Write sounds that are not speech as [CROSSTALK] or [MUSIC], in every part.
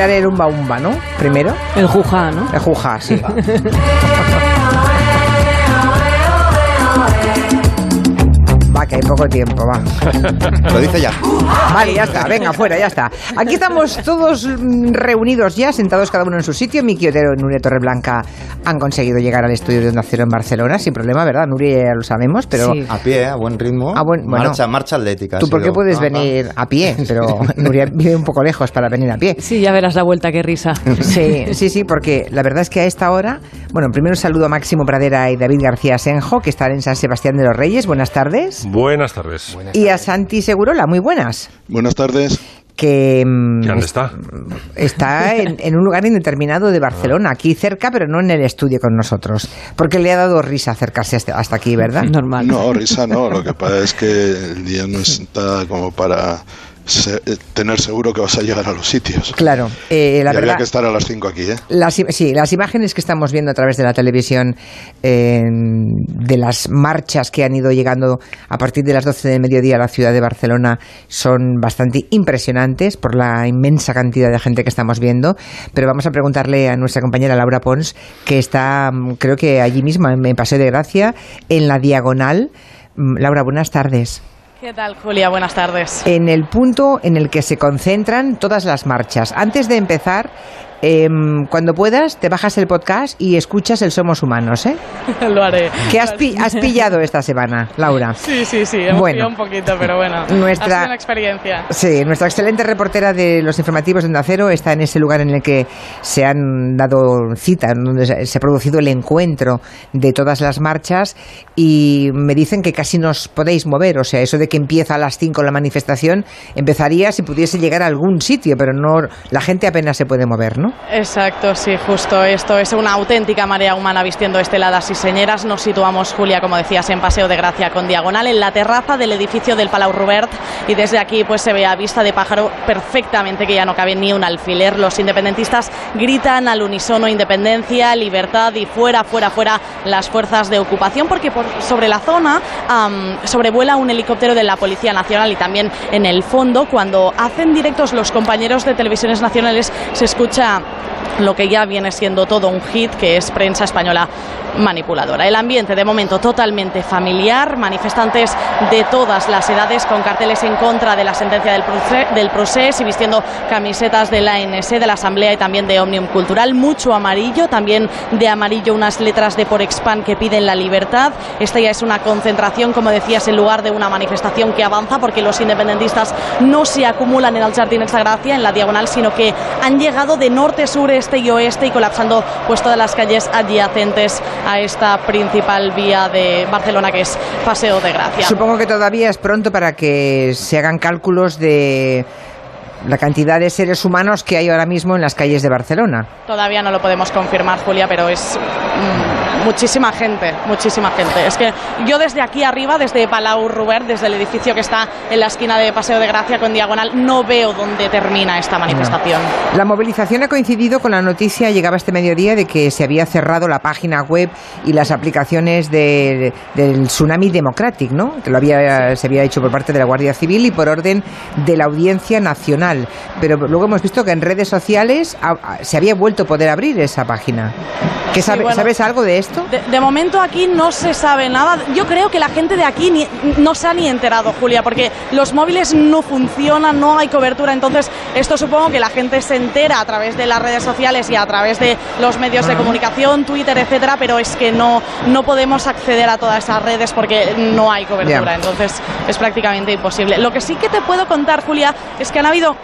bailar el umba umba, ¿no? Primero. El juja, ¿no? El juja, sí. [LAUGHS] que hay poco tiempo, va. [LAUGHS] Lo dice ya. Vale, ya está, venga, fuera, ya está. Aquí estamos todos reunidos ya, sentados cada uno en su sitio. Miki Otero y Nuria Torreblanca han conseguido llegar al estudio de Onda Cero en Barcelona sin problema, ¿verdad? Nuria ya lo sabemos, pero... Sí. A pie, a buen ritmo. Ah, buen- bueno. marcha, marcha atlética. Tú, ¿por qué sido. puedes Ah, venir a pie? [LAUGHS] Pero Nuria vive un poco lejos para venir a pie. Sí, ya verás la vuelta, qué risa. Sí, [LAUGHS] sí, sí, porque la verdad es que a esta hora, bueno, primero un saludo a Máximo Pradera y David García Senjo, que están en San Sebastián de los Reyes. Buenas tardes. Buenas tardes. Y a Santi Segurola, muy buenas. Buenas tardes. Que mm, ¿Y dónde está? está en, en un lugar indeterminado de Barcelona, aquí cerca, pero no en el estudio con nosotros. Porque le ha dado risa acercarse hasta, hasta aquí, ¿verdad? Normal. No, risa no. Lo que pasa es que el día no está como para se- eh, tener seguro que vas a llegar a los sitios. Claro, eh, la y que estar a las 5 aquí, ¿eh? Las, sí, las imágenes que estamos viendo a través de la televisión eh, de las marchas que han ido llegando a partir de las 12 del mediodía a la ciudad de Barcelona son bastante impresionantes por la inmensa cantidad de gente que estamos viendo. Pero vamos a preguntarle a nuestra compañera Laura Pons, que está, mm, creo que allí mismo, en en Paseo de Gracia, en la diagonal. Mm, Laura, buenas tardes. ¿Qué tal, Julia? Buenas tardes. En el punto en el que se concentran todas las marchas. Antes de empezar, em, cuando puedas, te bajas el podcast y escuchas el Somos Humanos, ¿eh? [LAUGHS] Lo haré. ¿Qué has, pi- has [LAUGHS] pillado esta semana, Laura? Sí, sí, sí. Hemos Bueno. un poquito, pero bueno. Nuestra- Ha sido una experiencia. Sí, nuestra excelente reportera de los informativos de Onda Cero está en ese lugar en el que se han dado cita, donde se se ha producido el encuentro de todas las marchas y me dicen que casi nos podéis mover, o sea, eso de que empieza a las 5 la manifestación empezaría si pudiese llegar a algún sitio, pero no la gente apenas se puede mover, ¿no? Exacto, sí, justo esto es una auténtica marea humana vistiendo esteladas y señeras. Nos situamos, Julia, como decías, en Paseo de Gracia con diagonal en la terraza del edificio del Palau Robert y desde aquí pues se ve a vista de pájaro perfectamente que ya no cabe ni un alfiler. Los independentistas gritan al unísono independencia, libertad y fuera, fuera, fuera las fuerzas de ocupación porque por sobre la zona sobrevuela un helicóptero de la Policía Nacional y también en el fondo cuando hacen directos los compañeros de televisiones nacionales se escucha Trump. Lo que ya viene siendo todo un hit, que es prensa española manipuladora. El ambiente de momento totalmente familiar, manifestantes de todas las edades con carteles en contra de la sentencia del, proce- del proceso y vistiendo camisetas de la ANS, de la Asamblea y también de Omnium Cultural, mucho amarillo, también de amarillo unas letras de Por Expan que piden la libertad. Esta ya es una concentración, como decías, en lugar de una manifestación que avanza porque los independentistas no se acumulan en el Jardín Gracia, en la diagonal, sino que han llegado de norte, sur, este y oeste y colapsando pues todas las calles adyacentes a esta principal vía de Barcelona que es Paseo de Gracia. Supongo que todavía es pronto para que se hagan cálculos de la cantidad de seres humanos que hay ahora mismo en las calles de Barcelona. Todavía no lo podemos confirmar, Julia, pero es mm, muchísima gente, muchísima gente. Es que yo desde aquí arriba, desde Palau Robert, desde el edificio que está en la esquina de Paseo de Gracia con diagonal, no veo dónde termina esta manifestación. La movilización ha coincidido con la noticia, llegaba este mediodía, de que se había cerrado la página web y las aplicaciones de- del Tsunami Democratic, ¿no? Que lo había, se había hecho por parte de la Guardia Civil y por orden de la Audiencia Nacional. Pero luego hemos visto que en redes sociales se había vuelto a poder abrir esa página. ¿Qué Sí, sabe- bueno. ¿Sabes algo de esto? De, de momento aquí no se sabe nada. Yo creo que la gente de aquí ni- no se ha ni enterado, Julia, porque los móviles no funcionan, no hay cobertura. Entonces, esto supongo que la gente se entera a través de las redes sociales y a través de los medios de comunicación, Twitter, etcétera, pero es que no, no podemos acceder a todas esas redes porque no hay cobertura. Entonces, es prácticamente imposible. Lo que sí que te puedo contar, Julia, es que han habido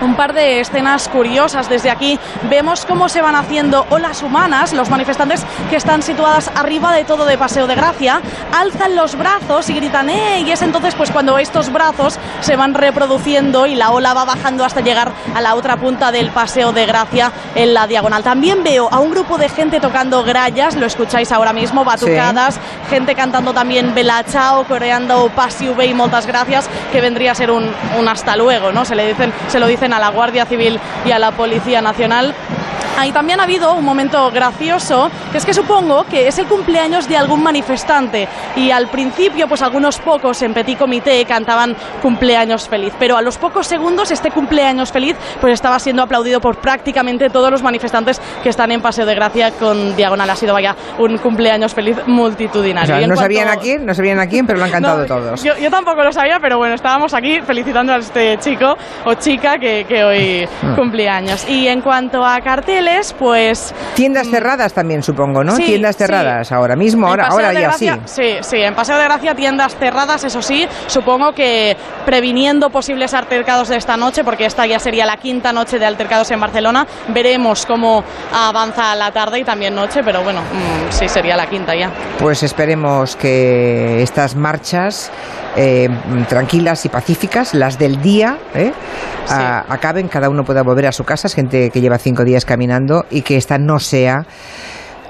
un par de escenas curiosas desde aquí. Vemos cómo se van haciendo olas humanas, los manifestantes que están situadas arriba de todo de Paseo de Gracia, alzan los brazos y gritan ¡eh! Y es entonces pues cuando estos brazos se van reproduciendo y la ola va bajando hasta llegar a la otra punta del Paseo de Gracia en la diagonal. También veo a un grupo de gente tocando grallas, lo escucháis ahora mismo, batucadas, gente cantando también Bella Ciao, coreando Pasiu y moltas gracias, que vendría a ser un, un hasta luego, ¿no? Se le dicen, se lo dicen a la Guardia Civil y a la Policía Nacional. Ahí también ha habido un momento gracioso, que es que supongo que es el cumpleaños de algún manifestante y al principio pues algunos pocos en Petit Comité cantaban cumpleaños feliz, pero a los pocos segundos este cumpleaños feliz pues estaba siendo aplaudido por prácticamente todos los manifestantes que están en Paseo de Gracia con Diagonal. Ha sido vaya un cumpleaños feliz multitudinario. no sabían a quién, no sabían a quién, pero lo han cantado todos. Yo, tampoco lo sabía, pero bueno, estábamos aquí felicitando a este chico o chica que, hoy ah. cumpleaños. Y en cuanto a pues... Tiendas mm, cerradas también, supongo, ¿no? tiendas cerradas ahora mismo, ahora, ahora ya sí. Sí, sí, en Paseo de Gracia tiendas cerradas, eso sí, supongo que previniendo posibles altercados de esta noche, porque esta ya sería la quinta noche de altercados en Barcelona, veremos cómo avanza la tarde y también noche, pero bueno, mm, sí sería la quinta ya. Pues esperemos que estas marchas eh, tranquilas y pacíficas, las del día, ¿eh? acaben, cada uno pueda volver a su casa, es gente que lleva cinco días caminando y que esta no sea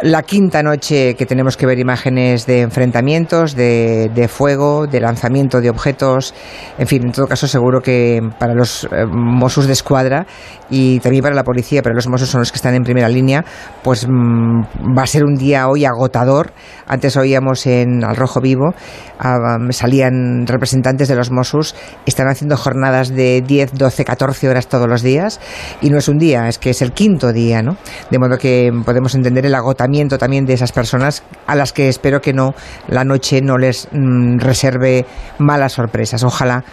la quinta noche que tenemos que ver imágenes de enfrentamientos, de, de, fuego, de lanzamiento de objetos, en fin, en todo caso seguro que para los eh, Mossos de Escuadra y también para la policía, pero los Mossos son los que están en primera línea, pues mm, va a ser un día hoy agotador. Antes oíamos en Al Rojo Vivo, ah, salían representantes de los Mossos, están haciendo jornadas de 10, 12, 14 horas todos los días y no es un día, es que es el quinto día, ¿no? De modo que podemos entender el agotamiento también de esas personas a las que espero que no la noche no les mm, reserve malas sorpresas. Ojalá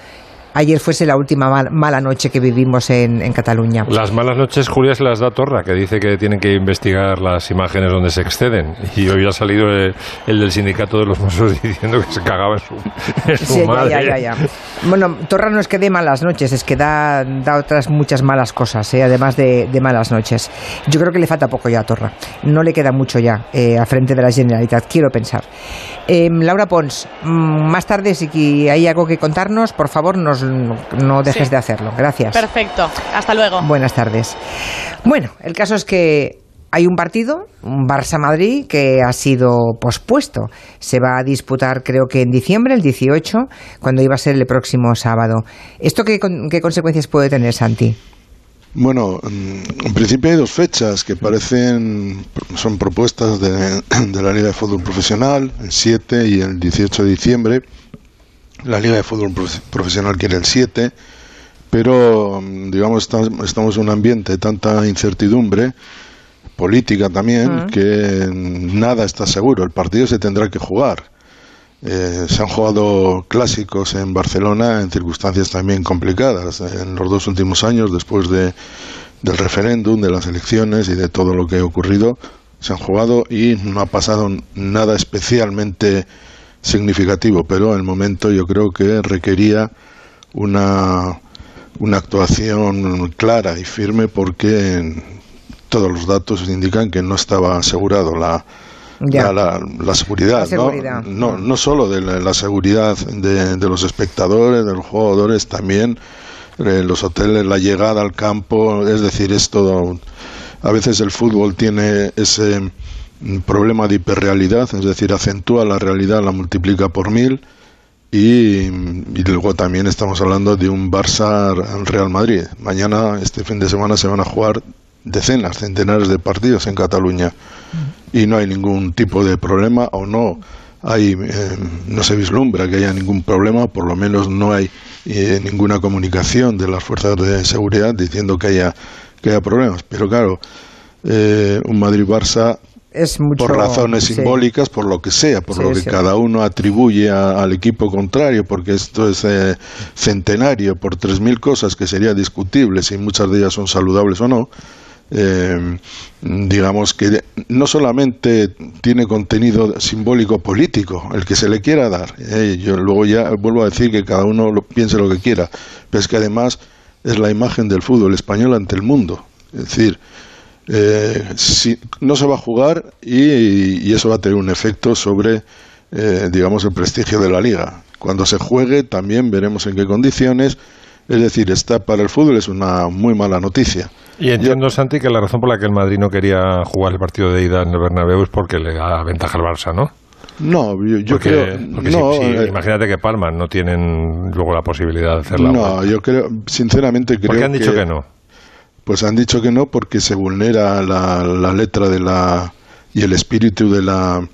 ayer fuese la última mala noche que vivimos en, Cataluña. Las malas noches, Julia, se las da Torra, que dice que tienen que investigar las imágenes donde se exceden. Y hoy ha salido el, del sindicato de los mozos [LAUGHS] diciendo que se cagaba en su, sí, Ya, ya, ya, Bueno, Torra no es que dé malas noches, es que da, da otras muchas malas cosas, ¿eh? además de, malas noches. Yo creo que le falta poco ya a Torra. No le queda mucho ya eh, a frente de la Generalitat, quiero pensar. Em, Laura Pons, mm, más tarde, si hay algo que contarnos, por favor, nos, no dejes de hacerlo. Gracias. Perfecto. Hasta luego. Buenas tardes. Bueno, el caso es que hay un partido, un Barça-Madrid, que ha sido pospuesto. Se va a disputar, creo que en diciembre, el 18, cuando iba a ser el próximo sábado. ¿Esto qué, qué consecuencias puede tener, Santi? Bueno, en principio hay dos fechas que parecen, son propuestas de, [CLEARS THROAT] la Liga de Fútbol Profesional, el 7 y el 18 de diciembre. La Liga de Fútbol Profesional quiere el 7, pero digamos estamos en un ambiente de tanta incertidumbre política también que nada está seguro. El partido se tendrá que jugar. Eh, se han jugado clásicos en Barcelona en circunstancias también complicadas. En los dos últimos años, después de, del referéndum, de las elecciones y de todo lo que ha ocurrido, se han jugado y no ha pasado nada especialmente significativo, pero el momento yo creo que requería una, una actuación clara y firme porque todos los datos indican que no estaba asegurado la, la, seguridad, ¿no? ¿no? solo de la, seguridad de, los espectadores, de los jugadores, también eh, los hoteles, la llegada al campo, es decir, es todo. A veces el fútbol tiene ese problema de hiperrealidad, es decir, acentúa la realidad, la multiplica por mil. Y, y, luego también estamos hablando de un Barça Real Madrid. Mañana, este fin de semana, se van a jugar decenas, centenares de partidos en Cataluña y no hay ningún tipo de problema o no hay eh, no se vislumbra que haya ningún problema, por lo menos no hay eh, ninguna comunicación de las fuerzas de seguridad diciendo que haya que haya problemas. Pero claro, eh, un Madrid-Barça por razones simbólicas, por lo que sea, por lo que cada uno atribuye al equipo contrario, porque esto es centenario, por tres mil cosas que sería discutible si muchas de ellas son saludables o no. Eh, digamos que no solamente tiene contenido simbólico político, el que se le quiera dar, eh, yo luego ya vuelvo a decir que cada uno lo, piense lo que quiera, pero es que además es la imagen del fútbol español ante el mundo. Es decir, eh, si, no se va a jugar y, eso va a tener un efecto sobre, eh, digamos, el prestigio de la liga. Cuando se juegue también veremos en qué condiciones. Es decir, está para el fútbol es una muy mala noticia. Y entiendo, Santi, que la razón por la que el Madrid no quería jugar el partido de ida en el Bernabéu es porque le da ventaja al Barça, ¿no? No, yo, creo. no, eh, imagínate que Palma no tienen luego la posibilidad de hacerla. No, yo creo, sinceramente creo. ¿Por qué han dicho que, no? Pues han dicho que no porque se vulnera la, la letra de la y el espíritu de la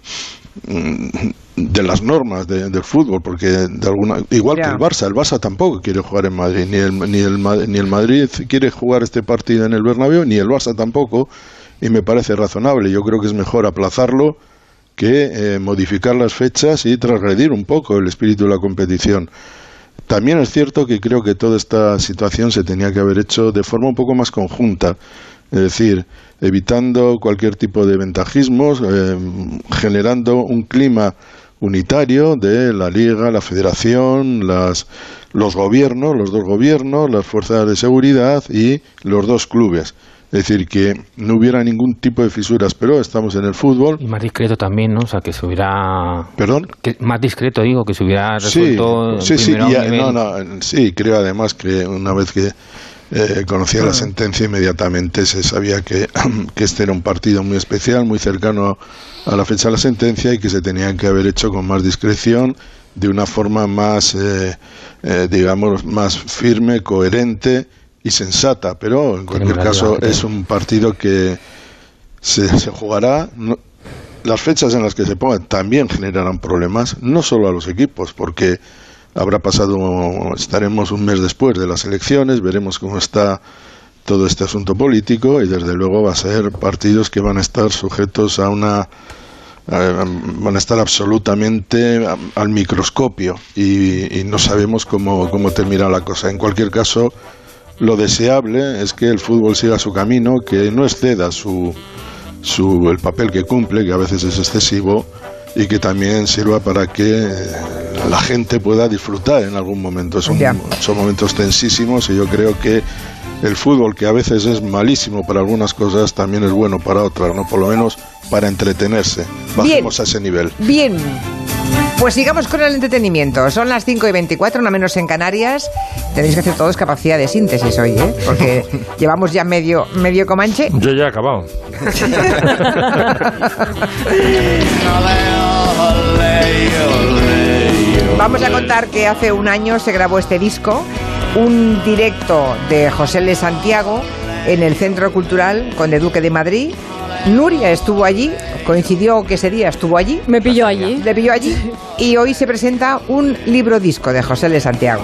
mm, de las normas de- del fútbol porque de alguna igual que el Barça el Barça tampoco quiere jugar en Madrid ni el ni el ni el Madrid quiere jugar este partido en el Bernabéu ni el Barça tampoco y me parece razonable. Yo creo que es mejor aplazarlo que eh, modificar las fechas y transgredir un poco el espíritu de la competición también es cierto que creo que toda esta situación se tenía que haber hecho de forma un poco más conjunta, es decir, evitando cualquier tipo de ventajismos, eh, generando un clima unitario de la liga, la federación, las, los gobiernos, los dos gobiernos, las fuerzas de seguridad y los dos clubes. Es decir, que no hubiera ningún tipo de fisuras, pero estamos en el fútbol. Y más discreto también, ¿no? O sea, que se hubiera... ¿Perdón? Que, más discreto, digo, que se hubiera Sí, resuelto sí, sí, nivel- no, no, sí, creo además que una vez que eh, conocía la sentencia inmediatamente se sabía que, [CLEARS THROAT] que este era un partido muy especial, muy cercano a la fecha de la sentencia y que se tenía que haber hecho con más discreción, de una forma más, eh, eh, digamos, más firme, coherente y sensata. Pero en cualquier caso es un partido que se, se jugará. no- las fechas en las que se pongan también generarán problemas, no solo a los equipos, porque habrá pasado, estaremos un mes después de las elecciones, veremos cómo está todo este asunto político y desde luego va a ser partidos que van a estar sujetos a una van a estar absolutamente al microscopio y, y no sabemos cómo, cómo termina la cosa. En cualquier caso, lo deseable es que el fútbol siga su camino, que no exceda su, su, el papel que cumple, que a veces es excesivo, y que también sirva para que eh, la gente pueda disfrutar en algún momento. Son, son momentos tensísimos y yo creo que el fútbol, que a veces es malísimo para algunas cosas, también es bueno para otras, ¿no? Por lo menos para entretenerse. Bajemos a ese nivel. Bien. Pues sigamos con el entretenimiento. Son las 5 y 24, no menos en Canarias. Tenéis que hacer todos capacidad de síntesis hoy, ¿eh? Porque [LAUGHS] llevamos ya medio, medio comanche. Yo ya he acabado. [LAUGHS] Vamos a contar que hace un año se grabó este disco, un directo de José L. Santiago en el Centro Cultural Conde Duque de Madrid. Nuria estuvo allí, coincidió que ese día estuvo allí, Me pilló allí. le pilló allí [LAUGHS] y hoy se presenta un libro disco de José L. Santiago.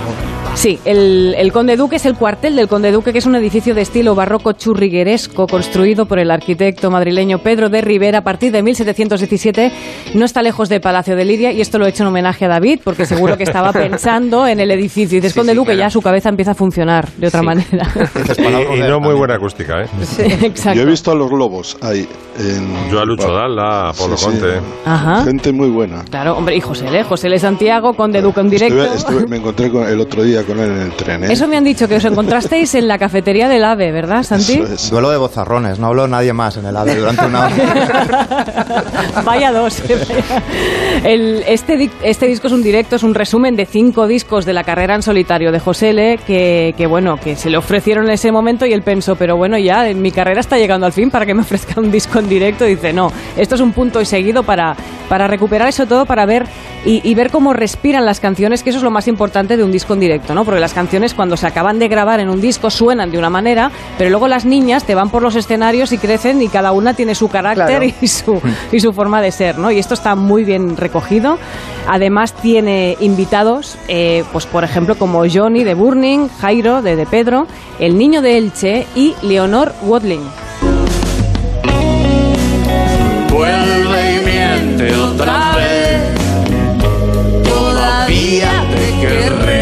Sí, el, el Conde Duque es el cuartel del Conde Duque, que es un edificio de estilo barroco churrigueresco construido por el arquitecto madrileño Pedro de Rivera a partir de 1717. No está lejos del Palacio de Lidia y esto lo he hecho en homenaje a David porque seguro que estaba [LAUGHS] pensando en el edificio. Y dices Sí, Conde sí, Duque, claro. ya su cabeza empieza a funcionar de otra manera. [LAUGHS] Dices Y, y de- no muy buena acústica, ¿eh? Exacto. Yo he visto a los globos ahí. En, Yo a Lucho Dalla, a Pablo Sí, sí. Conte. Ajá. Gente muy buena. Claro, hombre, y José L. José L. Santiago, Conde Duque en directo. Estuve- estuve- me encontré con, el otro día con él en el tren. ¿eh? Eso me han dicho que os encontrasteis en la cafetería del AVE, ¿verdad, Santi? Eso es. Duelo de bozarrones, no habló nadie más en el AVE durante una hora. [LAUGHS] Vaya dos. El- este, este disco es un directo, es un resumen de cinco discos de la carrera en solitario de José L. Que, que, bueno, que se le ofrecieron en ese momento y él pensó, pero bueno, ya mi carrera está llegando al fin para que me ofrezca un disco en directo. Y dice, no, esto es un punto y seguido para, para recuperar eso todo, para ver y, y ver cómo respiran las canciones, que eso es lo más importante de un disco en directo, ¿no? Porque las canciones cuando se acaban de grabar en un disco suenan de una manera, pero luego las niñas te van por los escenarios y crecen y cada una tiene su carácter Claro. y su, y su forma de ser, ¿no? Y esto está muy bien recogido. Además tiene invitados, eh, pues por ejemplo como Johnny de Burning, Jairo de De Pedro, el niño de Elche y Leonor Watling. Vuelve y miente otra vez. Todavía te querré.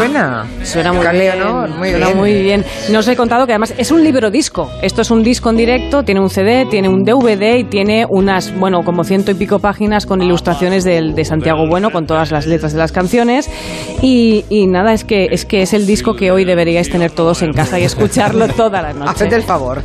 Suena. Suena muy bien. Muy suena bien. muy bien. No os he contado que además es un libro disco. Esto es un disco en directo, tiene un CD, tiene un DVD y tiene unas, bueno, como ciento y pico páginas con ilustraciones del, de Santiago Bueno, con todas las letras de las canciones. Y, y nada, es que, es que es el disco que hoy deberíais tener todos en casa y escucharlo toda la [LAUGHS] noche. Haced el favor.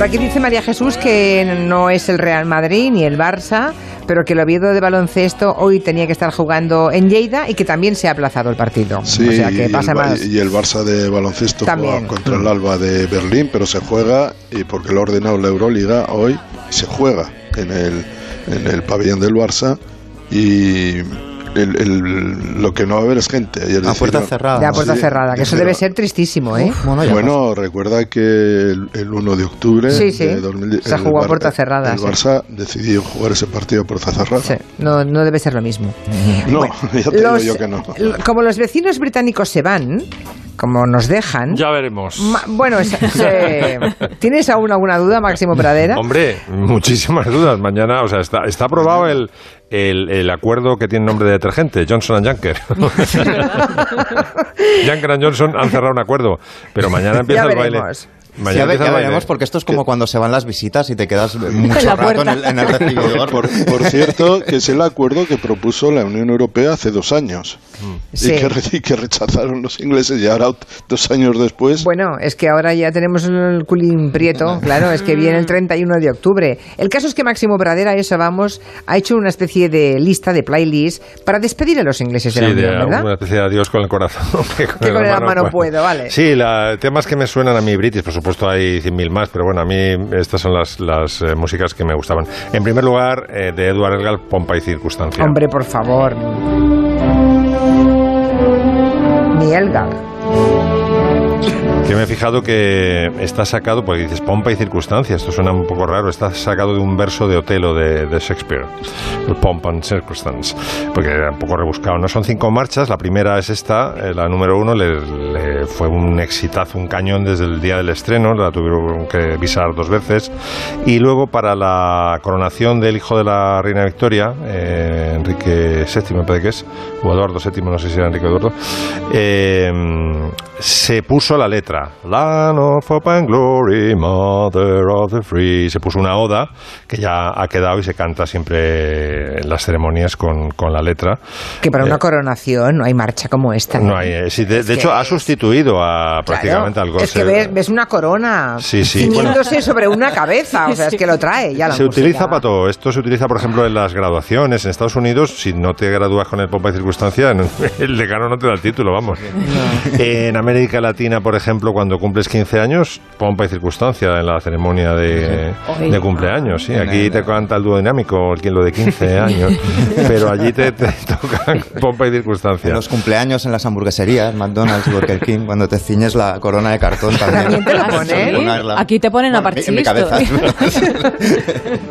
Por aquí dice María Jesús que no es el Real Madrid ni el Barça, pero que el Oviedo de baloncesto hoy tenía que estar jugando en Lleida y que también se ha aplazado el partido. Sí, o sea que y, pasa el, Ba- más. y el Barça de baloncesto También. contra el Alba de Berlín, pero se juega, y porque lo ha ordenado la Euroliga hoy, se juega en el, en el pabellón del Barça y el- el- lo que no va a haber es gente. Ayer A puerta cerrada. De la puerta Sí, cerrada, que eso debe ser tristísimo, ¿eh? Bueno, ya Bueno, recuerda que el, el 1 de octubre Sí, sí. de 2000 Se jugó a Bar- puerta cerrada, El sí. Barça decidió jugar ese partido a puerta cerrada. Sí, no, no debe ser lo mismo. No, [LAUGHS] ya te digo Los- yo que no. Como los vecinos británicos se van, como nos dejan... Ya veremos. ma- bueno, es- se- [LAUGHS] ¿tienes aún alguna duda, Máximo Pradera? Hombre, muchísimas dudas. Mañana, o sea, está, está aprobado el, el, el acuerdo que tiene nombre de detergente, Johnson and Juncker. [LAUGHS] [LAUGHS] Juncker and Johnson han cerrado un acuerdo, pero mañana empieza Ya el baile. veremos. Ya, ve- ya veremos, porque esto es como cuando se van las visitas y te quedas [LAUGHS] mucho la rato en el, en el recibidor. Por, por cierto, que es el acuerdo que propuso la Unión Europea hace dos años Sí. y, que, re- y que rechazaron los ingleses y ahora dos años después. Bueno, es que ahora ya tenemos el culín prieto, [LAUGHS] claro, es que viene el 31 de octubre. El caso es que Máximo Pradera, eso vamos, ha hecho una especie de lista, de playlist, para despedir a los ingleses de Sí, la de Unión, ¿verdad? una especie de adiós con el corazón. [LAUGHS] Que con, Que con la mano puedo, vale. Sí, la, temas que me suenan a mí british, por supuesto hay 100.000 más, pero bueno, a mí estas son las, las eh, músicas que me gustaban. En primer lugar, eh, de Edward Elgar, Pompa y Circunstancia. Hombre, por favor. Ni Elgar. Que me he fijado que está sacado, porque dices pompa y circunstancia, esto suena un poco raro, está sacado de un verso de Otelo de, Shakespeare, el Pomp and Circumstance, porque era un poco rebuscado. No son cinco marchas, la primera es esta, eh, la número uno, le fue un exitazo, un cañón desde el día del estreno, la tuvieron que visar dos veces, y luego para la coronación del hijo de la reina Victoria, eh, Enrique VII, me parece que es, o Eduardo VII, no sé si era Enrique Eduardo, eh, se puso la letra, Land of Hope and Glory, Mother of the Free, se puso una oda que ya ha quedado y se canta siempre en las ceremonias con, con la letra. Que para una Eh, coronación no hay marcha como esta. No hay, eh, sí, de, de hecho ha sustituido a prácticamente Claro, al Es que ves, ves una corona Sí, sí. ciñéndose sobre una cabeza, o sea, es que lo trae ya la se música. utiliza para todo. Esto se utiliza, por ejemplo, en las graduaciones. En Estados Unidos, si no te gradúas con el pompa y circunstancia, no- [LAUGHS] el decano no te da el título, vamos. En América Latina, por ejemplo, cuando cumples 15 años, pompa y circunstancia en la ceremonia de, Sí. de cumpleaños. ¿sí? Aquí te canta el dúo dinámico, el lo de 15 [LAUGHS] años, pero allí te, te toca pompa y En circunstancia. los cumpleaños en las hamburgueserías, McDonald's, Burger King, cuando te ciñes la corona de cartón también. También te la ¿Ah, ponen. Aquí te ponen a Bueno, parchís cabeza. [LAUGHS]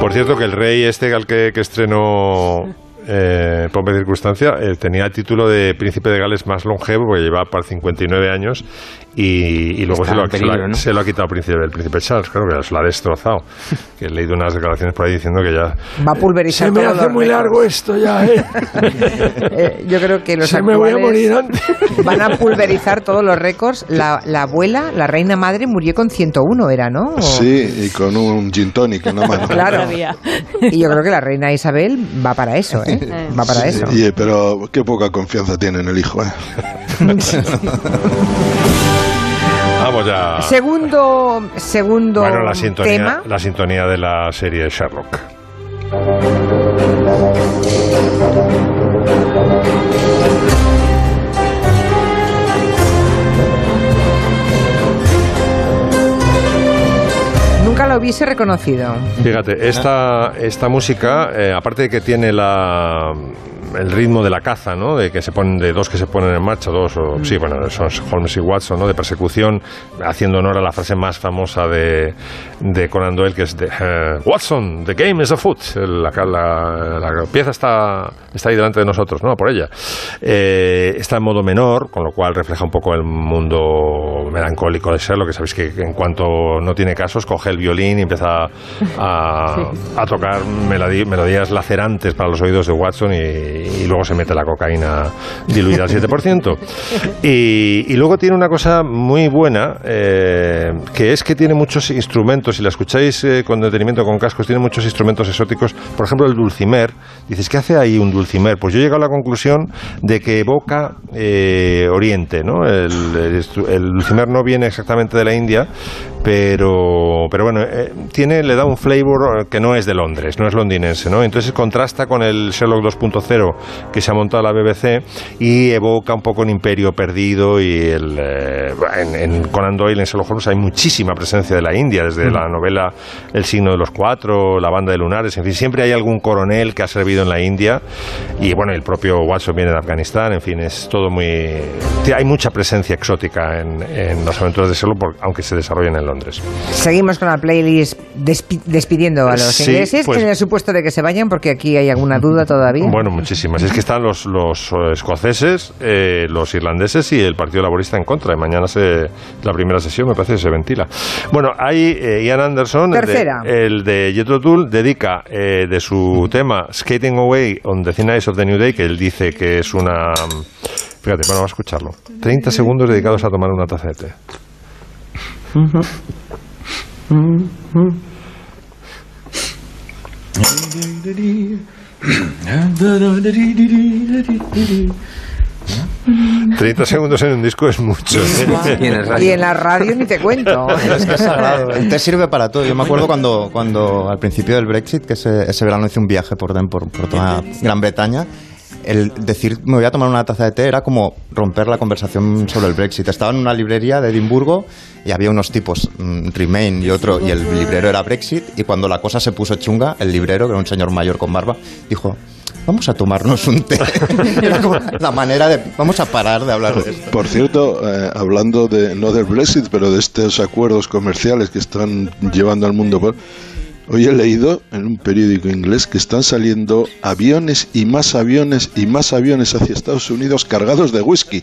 Por cierto, que el rey este al que, que estrenó eh, y Circunstancia eh, tenía el título de príncipe de Gales más longevo, porque lleva para 59 años y, y luego Está se lo, se lo ha- peligro, ¿no? se lo ha quitado el príncipe, el príncipe Charles, claro que se lo ha destrozado. [LAUGHS] que he leído unas declaraciones por ahí diciendo que ya... Va a pulverizar todos los récords. esto ya, ¿eh? [LAUGHS] Eh, yo creo que los Se me voy a morir antes. van a pulverizar todos los récords. La, la abuela, la reina madre, murió con 101, ¿era, no? O- Sí, y con un gin tonic en la mano. [LAUGHS] Claro. Y yo creo que la reina Isabel va para eso, ¿eh? Va para eso. Y, pero qué poca confianza tiene en el hijo, ¿eh? [LAUGHS] Vamos ya. Segundo, segundo Bueno, la sintonía, tema. la sintonía de la serie Sherlock. Nunca lo hubiese reconocido. Fíjate, esta, esta música, eh, aparte de que tiene la, el ritmo de la caza, ¿no? De que se ponen, de dos que se ponen en marcha, dos, o, sí, bueno, son Holmes y Watson, ¿no? De persecución, haciendo honor a la frase más famosa de, de Conan Doyle, que es de eh, Watson, the game is afoot. La, la, la pieza está, está ahí delante de nosotros, ¿no? A Por ella. Eh, está en modo menor, con lo cual refleja un poco el mundo melancólico de Sherlock, que sabéis que en cuanto no tiene casos, coge el violín y empieza a, [LAUGHS] a tocar melodí- melodías lacerantes para los oídos de Watson y, y luego se mete la cocaína diluida al 7%. Y, y luego tiene una cosa muy buena, eh, que es que tiene muchos instrumentos, si la escucháis eh, con detenimiento con cascos, tiene muchos instrumentos exóticos, por ejemplo el dulcimer. Dices, ¿qué hace ahí un dulcimer? Pues yo he llegado a la conclusión de que evoca eh, Oriente, ¿no? El, el dulcimer no viene exactamente de la India, pero, pero bueno, eh, tiene, le da un flavor que no es de Londres, no es londinense, ¿no? Entonces contrasta con el Sherlock 2.0 que se ha montado la BBC y evoca un poco un imperio perdido y el, eh, en, en Conan Doyle, en Sherlock Holmes, hay muchísima presencia de la India, desde la novela El signo de los cuatro, La banda de lunares, en fin, siempre hay algún coronel que ha servido en la India y bueno, el propio Watson viene de Afganistán, en fin, es todo muy... Hay mucha presencia exótica en, en las aventuras de Sherlock, aunque se desarrollen en Londres. Seguimos con la playlist despi- despidiendo a los Sí, ingleses, pues- en el supuesto de que se vayan, porque aquí hay alguna duda todavía. Bueno, muchísimas. Es que están los, los eh, escoceses, eh, los irlandeses y el Partido Laborista en contra. Y mañana se, la primera sesión me parece que se ventila. Bueno, hay eh, Ian Anderson, el de- Tercera. el de Jethro Tull, dedica eh, de su tema Skating Away on the Thin Ice of the New Day, que él dice que es una... Fíjate, bueno, vamos a escucharlo. 30 segundos dedicados a tomar una taza de té. Mm. 30 segundos en un disco es mucho. Y en la [LAUGHS] radio ni te cuento. [LAUGHS] Es que es sagrado. El té sirve para todo. Yo me acuerdo cuando, cuando al principio del Brexit, que ese, ese verano hice un viaje por, por, por toda Gran Bretaña, el decir me voy a tomar una taza de té era como romper la conversación sobre el Brexit. Estaba en una librería de Edimburgo y había unos tipos, mm, Remain y otro, y el librero era Brexit. Y cuando la cosa se puso chunga, el librero, que era un señor mayor con barba, dijo. Vamos a tomarnos un té. [LAUGHS] Era como la manera de. Vamos a parar de hablar de esto. Por cierto, eh, hablando de no del Brexit, pero de estos acuerdos comerciales que están llevando al mundo por Hoy he leído en un periódico inglés que están saliendo aviones y más aviones y más aviones hacia Estados Unidos cargados de whisky.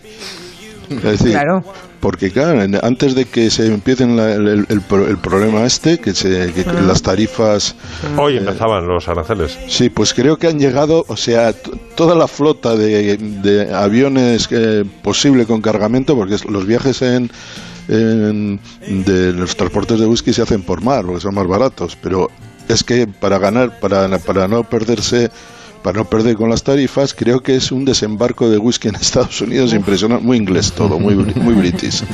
Es decir, Claro. porque claro, antes de que se empiecen la- el, el- el pro- el problema este, que, se, que- que las tarifas Hoy empezaban los aranceles. Sí, pues creo que han llegado, o sea, toda la flota de, de aviones eh, posible con cargamento, porque los viajes en, en- de los transportes de whisky se hacen por mar, porque son más baratos, pero es que para ganar, para, para no perderse, para no perder con las tarifas, creo que es un desembarco de whisky en [LAUGHS] Estados Unidos impresionante, muy inglés todo, muy, muy british. [LAUGHS]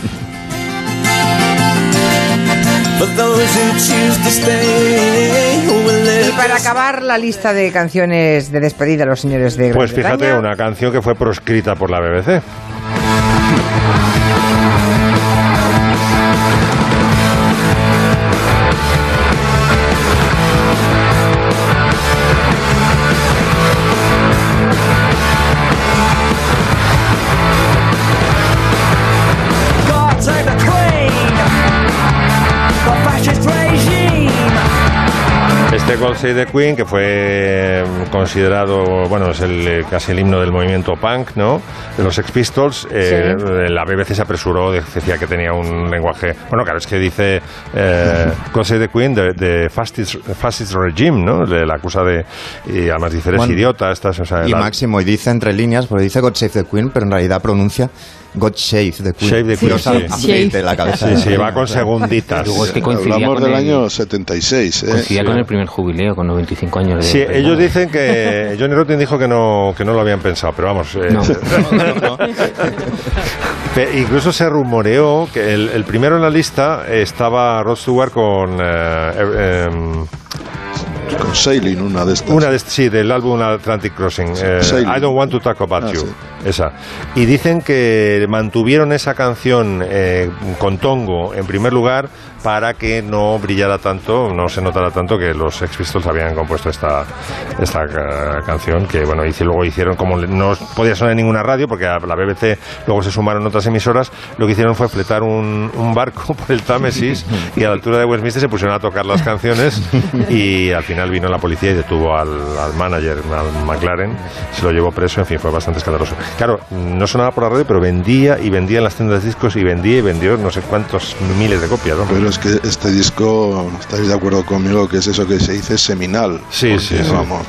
Y para acabar la lista de canciones de despedida a los señores de Gran Pues fíjate, Bretaña, una canción que fue proscrita por la BBC. [LAUGHS] Queen, que fue mm, considerado, bueno, es el, eh, casi el himno del movimiento punk, ¿no? De los Sex Pistols. eh, La BBC se apresuró, decía que tenía un lenguaje. Bueno, claro, es que dice eh, [LAUGHS] Save the Queen de, de fascist, fascist regime, ¿no? Le, la acusa de. Y además dice, eres Bueno, idiota, estás. O sea, Y la- Máximo, y dice entre líneas, porque dice God Save the Queen, pero en realidad pronuncia God Shave the Queen. Shave the Queen, Dios sí. afeite la cabeza. Sí, sí, va con segunditas. Luego es que coincidía Hablamos con del el- año 76. ¿eh? Coincidía Sí. con el primer jubileo, con los 25 años de... Sí, de- ellos dicen que [LAUGHS] Johnny Rotten dijo que no, que no lo habían pensado, pero vamos. eh, No. [LAUGHS] Pe- Incluso se rumoreó que el, el primero en la lista estaba Rod Stewart con eh, eh, em, Con Sailing, una de estas. una de, sí del álbum Atlantic Crossing. eh. I don't want to talk about Ah, you. sí. Esa. Y dicen que mantuvieron esa canción eh, con Tongo en primer lugar para que no brillara tanto, no se notara tanto que los Sex Pistols habían compuesto esta, esta ca- canción que bueno, y luego hicieron como no podía sonar en ninguna radio porque a la BBC luego se sumaron otras emisoras, lo que hicieron fue fletar un, un barco [LAUGHS] por el Támesis y a la altura de Westminster se pusieron a tocar las canciones y al final vino la policía y detuvo al, al manager, al McLaren, se lo llevó preso, en fin, fue bastante escandaloso. Claro, no sonaba por la radio, pero vendía y vendía en las tiendas de discos y vendía y vendió no sé cuántos miles de copias. ¿no? Pero es que este disco, estáis de acuerdo conmigo que es eso que se dice seminal. Sí, Porque, sí, sí. Vamos,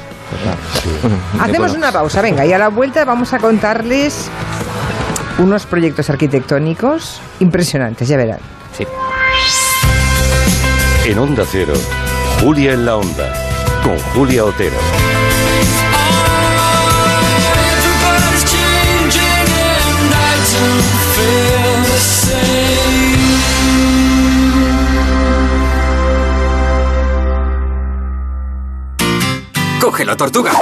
Hacemos una pausa, venga, y a la vuelta vamos a contarles unos proyectos arquitectónicos impresionantes, ya verán. Sí. En Onda Cero, Julia en la Onda, con Julia Otero. Tortuga.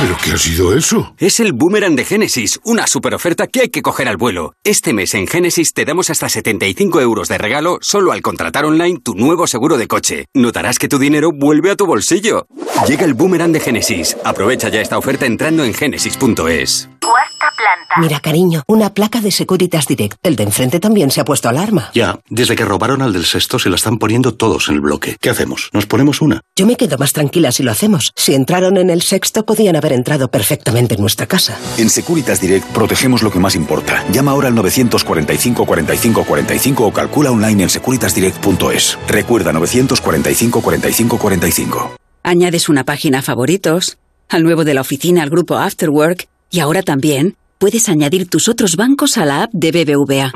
¿Pero qué ha sido eso? Es el boomerang de Génesis, una super oferta que hay que coger al vuelo. Este mes en Génesis te damos hasta 75 euros de regalo solo al contratar online tu nuevo seguro de coche. Notarás que tu dinero vuelve a tu bolsillo. Llega el boomerang de Génesis. Aprovecha ya esta oferta entrando en genesis.es. Cuarta planta. Mira, cariño, una placa de Securitas Direct. El de enfrente también se ha puesto alarma. Ya, desde que robaron al del sexto se la están poniendo todos en el bloque. ¿Qué hacemos? ¿Nos ponemos una? Yo me quedo más tranquila si lo hacemos. Si entraron en el sexto, podían haber entrado perfectamente en nuestra casa. En Securitas Direct protegemos lo que más importa. Llama ahora al 945 45 45 o calcula online en securitasdirect.es. Recuerda 945 45 45. Añades una página a favoritos, al nuevo de la oficina al grupo Afterwork y ahora también puedes añadir tus otros bancos a la app de BBVA.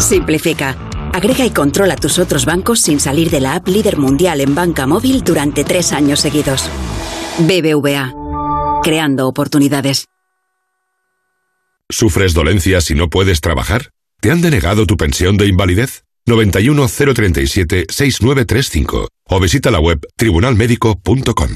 Simplifica. Agrega y controla tus otros bancos sin salir de la app líder mundial en banca móvil durante tres años seguidos. BBVA. Creando oportunidades. ¿Sufres dolencias y no puedes trabajar? ¿Te han denegado tu pensión de invalidez? 91 037 6935 o visita la web tribunalmédico.com.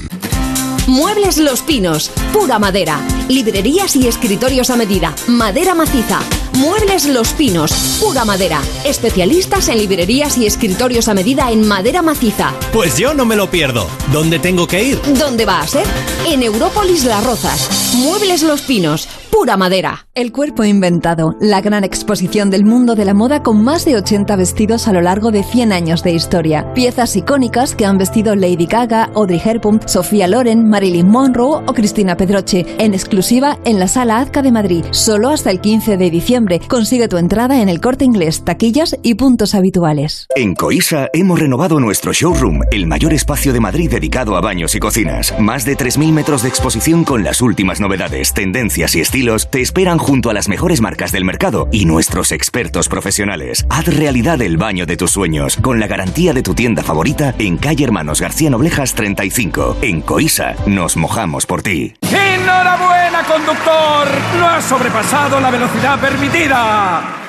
Muebles Los Pinos, pura madera. Librerías y escritorios a medida. Madera maciza. Muebles Los Pinos, pura madera. Especialistas en librerías y escritorios a medida en madera maciza. Pues yo no me lo pierdo. ¿Dónde tengo que ir? ¿Dónde va a ser? En Európolis Las Rozas. Muebles Los Pinos, pura madera. El cuerpo inventado, la gran exposición del mundo de la moda con más de 80 vestidos a lo largo de 100 años de historia. Piezas icónicas que han vestido Lady Gaga, Audrey Hepburn, Sofía Loren, Marilyn Monroe o Cristina Pedroche, en exclusiva en la Sala Azca de Madrid, solo hasta el 15 de diciembre. Consigue tu entrada en el Corte Inglés, taquillas y puntos habituales. En Coisa hemos renovado nuestro showroom, el mayor espacio de Madrid dedicado a baños y cocinas. Más de 3.000 metros de exposición con las últimas novedades, tendencias y estilos te esperan junto a las mejores marcas del mercado y nuestros expertos profesionales. Haz realidad el baño de tus sueños con la garantía de tu tienda favorita en calle Hermanos García Noblejas 35. En Coisa nos mojamos por ti. ¡Enhorabuena, conductor! No has sobrepasado la velocidad permitida.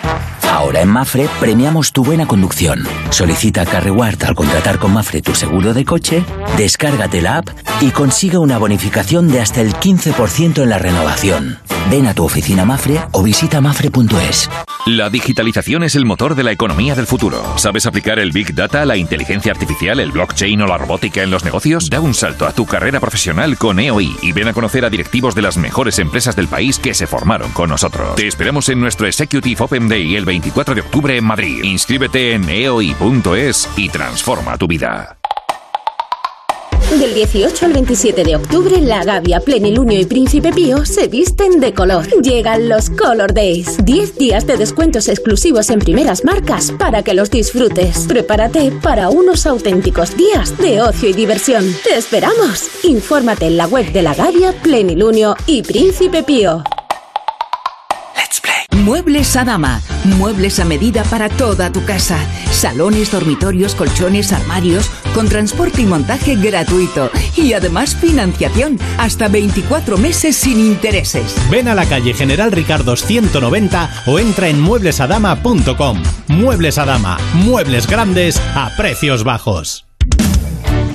Ahora en Mafre premiamos tu buena conducción. Solicita CarReward al contratar con Mafre tu seguro de coche, descárgate la app y consigue una bonificación de hasta el 15% en la renovación. Ven a tu oficina Mafre o visita mafre.es. La digitalización es el motor de la economía del futuro. ¿Sabes aplicar el Big Data, la inteligencia artificial, el blockchain o la robótica en los negocios? Da un salto a tu carrera profesional con EOI y ven a conocer a directivos de las mejores empresas del país que se formaron con nosotros. Te esperamos en nuestro Executive Open Day el 24 de octubre en Madrid. Inscríbete en eoi.es y transforma tu vida. Del 18 al 27 de octubre, La Gavia, Plenilunio y Príncipe Pío se visten de color. Llegan los Color Days. 10 días de descuentos exclusivos en primeras marcas para que los disfrutes. Prepárate para unos auténticos días de ocio y diversión. ¡Te esperamos! Infórmate en la web de La Gavia, Plenilunio y Príncipe Pío. Muebles Adama. Muebles a medida para toda tu casa. Salones, dormitorios, colchones, armarios, con transporte y montaje gratuito. Y además financiación hasta 24 meses sin intereses. Ven a la calle General Ricardo 190 o entra en mueblesadama.com. Muebles Adama. Muebles grandes a precios bajos.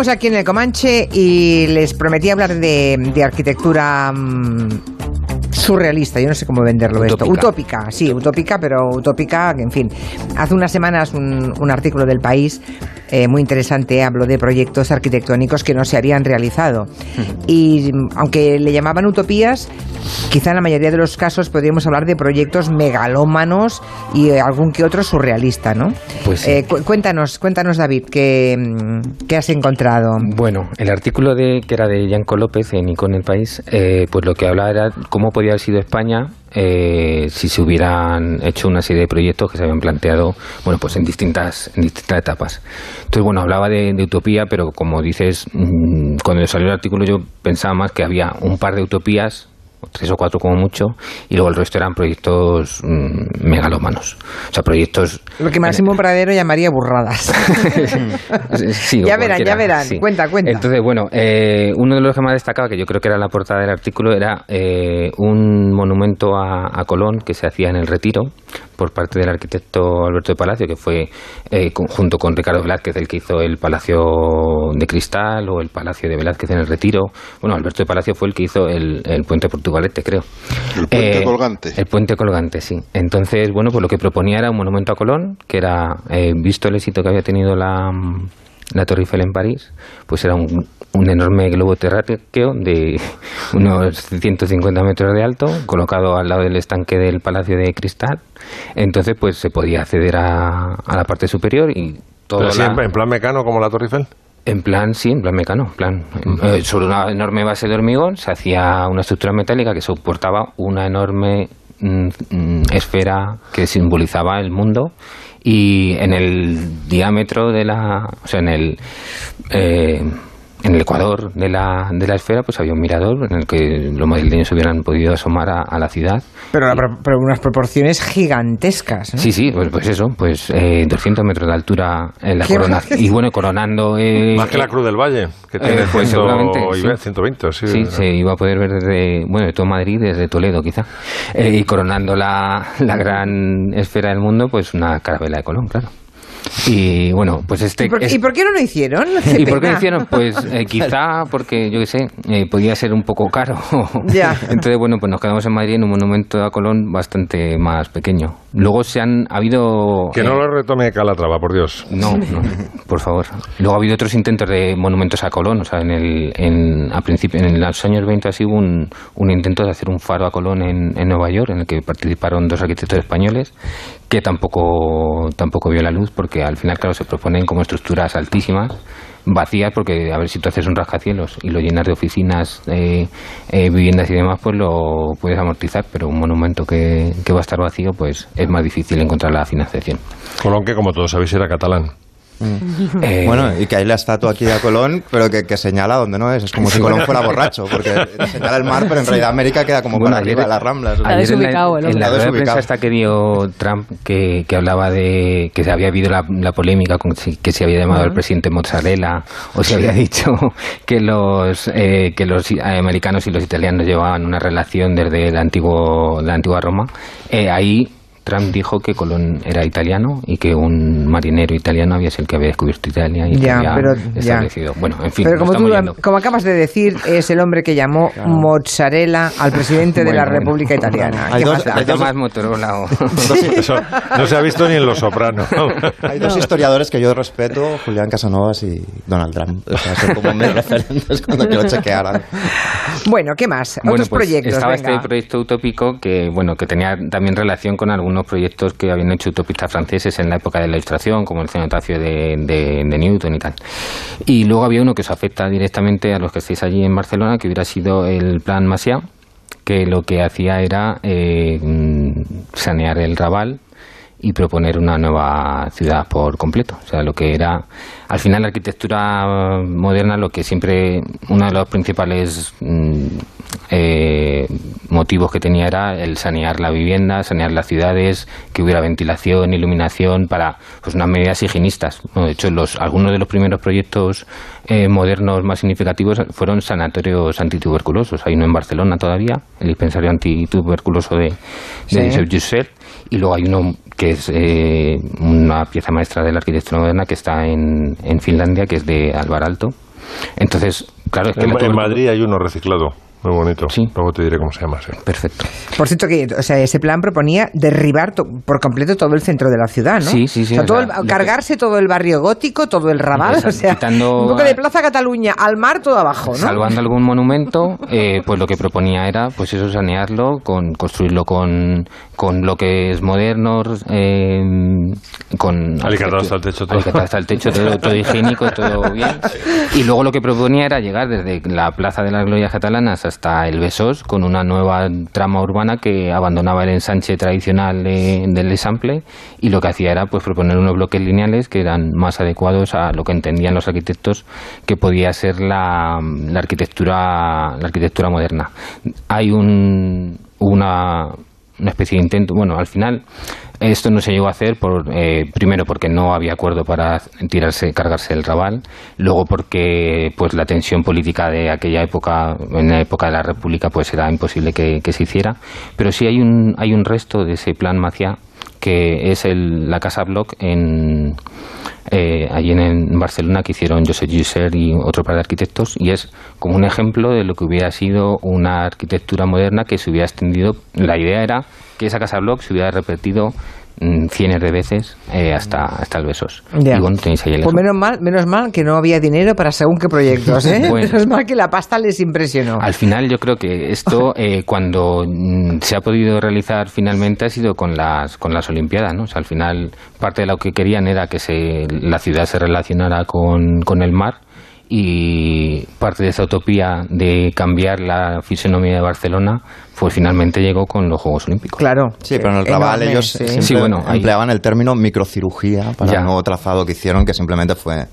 Estamos aquí en el Comanche y les prometí hablar de, de arquitectura mm, surrealista, yo no sé cómo venderlo esto. Utópica. Utópica, sí, utópica, pero utópica, en fin. Hace unas semanas un, un artículo del país eh, muy interesante habló de proyectos arquitectónicos que no se habían realizado. Y aunque le llamaban utopías, quizá en la mayoría de los casos podríamos hablar de proyectos megalómanos y eh, algún que otro surrealista, ¿no? Pues sí. Eh, cu- cuéntanos, cuéntanos David, ¿qué, mm, qué has encontrado? Bueno, el artículo de, que era de Yanko López en Icon El País, eh, pues lo que hablaba era cómo podía hubiera sido España eh, si se hubieran hecho una serie de proyectos que se habían planteado, bueno, pues en distintas, en distintas etapas. Entonces, bueno, hablaba de, de utopía, pero como dices, mm, cuando salió el artículo yo pensaba más que había un par de utopías tres o cuatro como mucho, y luego el resto eran proyectos mm, megalomanos. O sea, proyectos... Lo que Máximo Pradero llamaría burradas. [LAUGHS] Sí, ya verán, ya verán. sí. Cuenta, cuenta. Entonces, bueno, eh, uno de los que más destacaba, que yo creo que era la portada del artículo, era eh, un monumento a, a Colón que se hacía en el Retiro por parte del arquitecto Alberto de Palacio, que fue eh, con- junto con Ricardo Velázquez el que hizo el Palacio de Cristal o el Palacio de Velázquez en el Retiro. Bueno, Alberto de Palacio fue el que hizo el, el puente Portugalete, creo. El puente Eh, colgante. el puente colgante, sí. Entonces, bueno, pues lo que proponía era un monumento a Colón, que era, eh, visto el éxito que había tenido la, la Torre Eiffel en París, pues era un, un enorme globo terráqueo de [LAUGHS] unos 150 metros de alto, colocado al lado del estanque del Palacio de Cristal. Entonces, pues se podía acceder a, a la parte superior y todo Pero la- en, plan mecano como la Torre Eiffel. en plan, sí, en plan mecano. En plan, eh, sobre una enorme base de hormigón se hacía una estructura metálica que soportaba una enorme mm, mm, esfera que simbolizaba el mundo y en el diámetro de la. O sea, en el. eh, en el ecuador de la, de la esfera pues había un mirador en el que los madrileños hubieran podido asomar a, a la ciudad Pero, la pro- pero unas proporciones gigantescas. ¿no? Sí, sí, pues, pues eso, pues eh, 200 metros de altura en la corona. Y bueno, coronando... [LAUGHS] eh, Más que la Cruz del Valle, que eh, tiene pues 100 seguramente, sí. ve- 120, sí. Sí, se iba a poder ver desde, bueno, de todo Madrid, desde Toledo quizá. Eh, y coronando la, la gran esfera del mundo, pues una carabela de Colón, claro. Y bueno, pues este... ¿Y por, es- y por qué no lo hicieron? [LAUGHS] ¿Y por qué lo hicieron? Pues [LAUGHS] eh, quizá porque, yo qué sé, eh, podía ser un poco caro. Ya. [LAUGHS] Entonces, bueno, pues nos quedamos en Madrid en un monumento a Colón bastante más pequeño. Luego se han ha habido... Que no lo retome Calatrava, por Dios. No, no, por favor. Luego ha habido otros intentos de monumentos a Colón. O sea, en, el, en, a principio, en los años 20 así hubo un, un intento de hacer un faro a Colón en, en Nueva York, en el que participaron dos arquitectos españoles, que tampoco, tampoco vio la luz, porque al final, claro, se proponen como estructuras altísimas, vacías, porque a ver si tú haces un rascacielos y lo llenas de oficinas, eh, eh, viviendas y demás, pues lo puedes amortizar, pero un monumento que, que va a estar vacío, pues es más difícil encontrar la financiación. Colón, que como todos sabéis, era catalán. Eh, Bueno, y que hay la estatua aquí de Colón, pero que, que señala donde no es. Es como si Colón fuera borracho, porque señala el mar, pero en realidad América queda como Bueno, para arriba, ayer- las ramblas. Ayer en la, desubicado, en la de prensa esta que dio Trump, que, que hablaba de que se había habido la, la polémica con si, que se había llamado al Ujú. presidente mozzarella o se había [LAUGHS] dicho que los eh, que los americanos y los italianos llevaban una relación desde el antiguo la antigua Roma. Eh, ahí Trump dijo que Colón era italiano y que un marinero italiano había sido el que había descubierto Italia y que Ya, había pero- ya. establecido. Bueno, en fin, Pero como tú como acabas de decir, es el hombre que llamó mozzarella al presidente de la [LAUGHS] Bueno, bueno. República Italiana. Hay ¿Qué dos- hay dos- más Motorola o- Eso no se ha visto ni en Los Sopranos. [LAUGHS] Hay dos historiadores que yo respeto, Julián Casanovas y Donald Trump. O sea, son como mis [LAUGHS] referentes cuando quiero chequear algo. Bueno, ¿qué más? Bueno, Otros pues proyectos. estaba venga. este proyecto utópico que bueno que tenía también relación con algunos proyectos que habían hecho utopistas franceses en la época de la Ilustración, como el cenotacio de, de- Newton y tal. Y luego había uno que os afecta directamente a los que estáis allí en Barcelona, que hubiera sido el plan Masia, que lo que hacía era eh, mm, sanear el Raval y proponer una nueva ciudad por completo. O sea, lo que era, al final, la arquitectura moderna, lo que siempre, uno de los principales mm, eh, motivos que tenía era el sanear la vivienda, sanear las ciudades, que hubiera ventilación, iluminación, para pues unas medidas higienistas. Bueno, de hecho, los, algunos de los primeros proyectos eh, modernos más significativos fueron sanatorios antituberculosos. Hay uno en Barcelona todavía, el dispensario antituberculoso de, de Sí. Josep Josep, y luego hay uno que es eh, una pieza maestra de la arquitectura moderna que está en, en Finlandia, que es de Alvar Alto. Entonces, claro, es que En, en Madrid hay uno reciclado, muy bonito. Luego te diré cómo se llama. sí. Perfecto. Por cierto, que o sea, ese plan proponía derribar to- por completo todo el centro de la ciudad, ¿no? Sí, sí, sí, O sea, o todo sea, el- lo que- cargarse todo el barrio gótico, todo el Exacto, o sea, quitando un poco de Plaza Cataluña al mar, todo abajo, ¿no? Salvando algún monumento, eh, pues lo que proponía era, pues eso, sanearlo, con construirlo con, con bloques modernos, eh, con Alicatado hasta el techo todo. alicatado hasta el techo, todo, todo higiénico, todo bien. [LAUGHS] Y luego lo que proponía era llegar desde la Plaza de las Glorias Catalanas hasta el Besós con una nueva trama urbana que abandonaba el ensanche tradicional de- del Esample y lo que hacía era pues proponer unos bloques lineales que eran más adecuados a lo que entendían los arquitectos que podía ser la, la arquitectura la arquitectura moderna. Hay un una una especie de intento. Bueno, al final esto no se llegó a hacer por eh, primero porque no había acuerdo para tirarse, cargarse el Raval, luego porque pues la tensión política de aquella época, en la época de la República, pues era imposible que, que se hiciera. Pero sí hay un hay un resto de ese plan Maciá que es el, la Casa Bloc en eh, allí en, Barcelona que hicieron Josep Gisser y otro par de arquitectos y es como un ejemplo de lo que hubiera sido una arquitectura moderna que se hubiera extendido. La idea era que esa Casa Bloc se hubiera repetido mm, cientos de veces eh, hasta, hasta el Besos. Ya. Y bueno, tenéis ahí el Pues menos mal, menos mal que no había dinero para según qué proyectos, ¿eh? [LAUGHS] Bueno. Menos mal que la pasta les impresionó. Al final yo creo que esto [LAUGHS] eh, cuando mm, se ha podido realizar finalmente ha sido con las con las Olimpiadas, ¿no? O sea, al final parte de lo que querían era que se, la ciudad se relacionara con, con el mar y parte de esa utopía de cambiar la fisonomía de Barcelona pues finalmente llegó con los Juegos Olímpicos. Claro. Sí, pero en el Raval ellos siempre Sí, bueno, ahí- empleaban el término microcirugía para Ya. el nuevo trazado que hicieron, que simplemente fue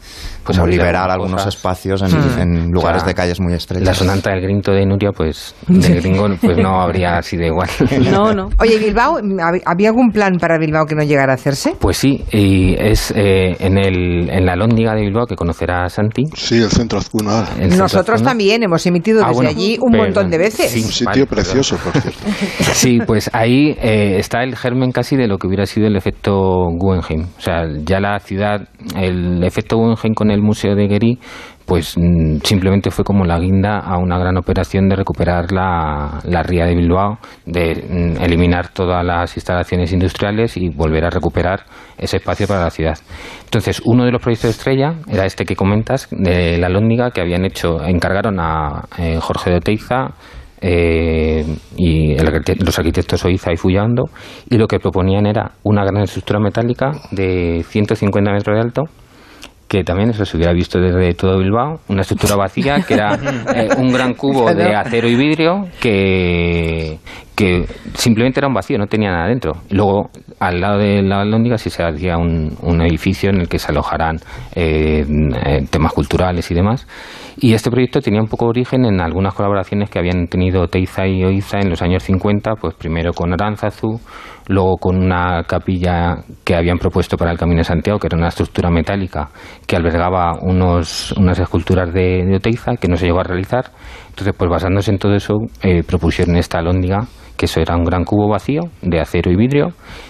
Pues como liberar algunos cosas. espacios en, Mm. en lugares O sea, de calles muy estrechas. La sonanta del grinto de Nuria, pues de gringo pues no habría sido igual. [LAUGHS] Oye, Bilbao, ¿hab- ¿había algún plan para Bilbao que no llegara a hacerse? Pues sí, y es eh, en, el, en la Lóndiga de Bilbao que conocerá Santi. Sí, el centro azunal. Nosotros también hemos emitido Ah, desde bueno, allí un pero- montón de veces. sí, Un sitio vale, precioso, [LAUGHS] Sí, pues ahí eh, está el germen casi de lo que hubiera sido el efecto Guggenheim. O sea, ya la ciudad, el efecto Guggenheim con el Museo de Guéry, pues mm, simplemente fue como la guinda a una gran operación de recuperar la, la ría de Bilbao, de mm, eliminar todas las instalaciones industriales y volver a recuperar ese espacio para la ciudad. Entonces, uno de los proyectos de estrella era este que comentas, de la Lóndiga, que habían hecho, encargaron a eh, Jorge de Oteiza, eh, y el los arquitectos Oiza y Fullando y lo que proponían era una gran estructura metálica de 150 metros de alto que también eso se hubiera visto desde todo Bilbao, una estructura vacía que era [LAUGHS] eh, un gran cubo de acero y vidrio que, que simplemente era un vacío, no tenía nada dentro. Luego, al lado de la Lóndiga sí se hacía un, un edificio en el que se alojarán eh, eh, temas culturales y demás. Y este proyecto tenía un poco origen en algunas colaboraciones que habían tenido Teiza y Oiza en los años 50, pues primero con Aránzazu, luego con una capilla que habían propuesto para el Camino de Santiago, que era una estructura metálica que albergaba unos, unas esculturas de, de Oteiza que no se llegó a realizar. Entonces, pues basándose en todo eso, eh, propusieron esta alhóndiga, que eso era un gran cubo vacío de acero y vidrio,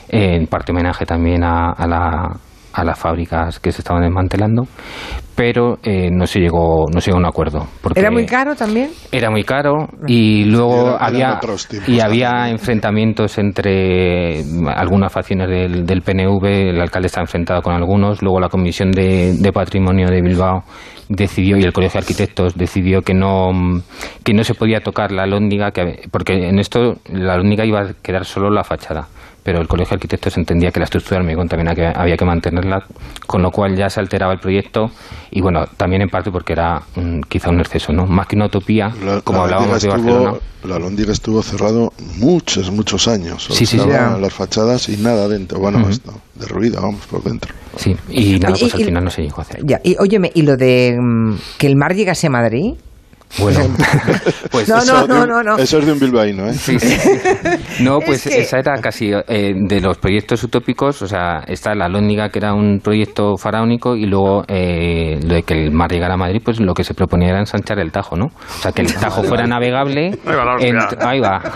en parte homenaje también a, a la- a las fábricas que se estaban desmantelando, pero eh, no se llegó no se llegó a un acuerdo. Porque ¿Era muy caro también? era muy caro y luego Era- había tiempos y había enfrentamientos entre mm, algunas facciones del, del PNV, el alcalde está enfrentado con algunos, luego la Comisión de, de Patrimonio de Bilbao decidió y el Colegio de Arquitectos decidió que no mm, que no se podía tocar la lóndiga que, porque en esto la lóndiga iba a quedar solo la fachada pero el Colegio de Arquitectos entendía que la estructura de hormigón también había que, había que mantenerla, con lo cual ya se alteraba el proyecto y bueno, también en parte porque era mm, quizá un exceso, ¿no? Más que una utopía, La- como la hablábamos de Barcelona. la Lóndiga estuvo cerrado muchos, muchos años. Sí, sí, Ya. las fachadas y nada dentro. Bueno, Ujú. hasta derruida, vamos, por dentro. Sí, y nada, pues al y- final no se llegó a hacer. Ya, y óyeme, ¿y lo de mm, que el mar llegase a Madrid? Bueno, [LAUGHS] pues No, eso- no, no, no. Eso es de un bilbaíno, ¿eh? Sí, sí. [LAUGHS] No, pues Es que- esa era casi eh, de los proyectos utópicos, o sea, está la Lóndiga, que era un proyecto faraónico, y luego eh, lo de que el mar llegara a Madrid, pues lo que se proponía era ensanchar el Tajo, ¿no? O sea, que el Tajo fuera navegable. Ahí va ahí.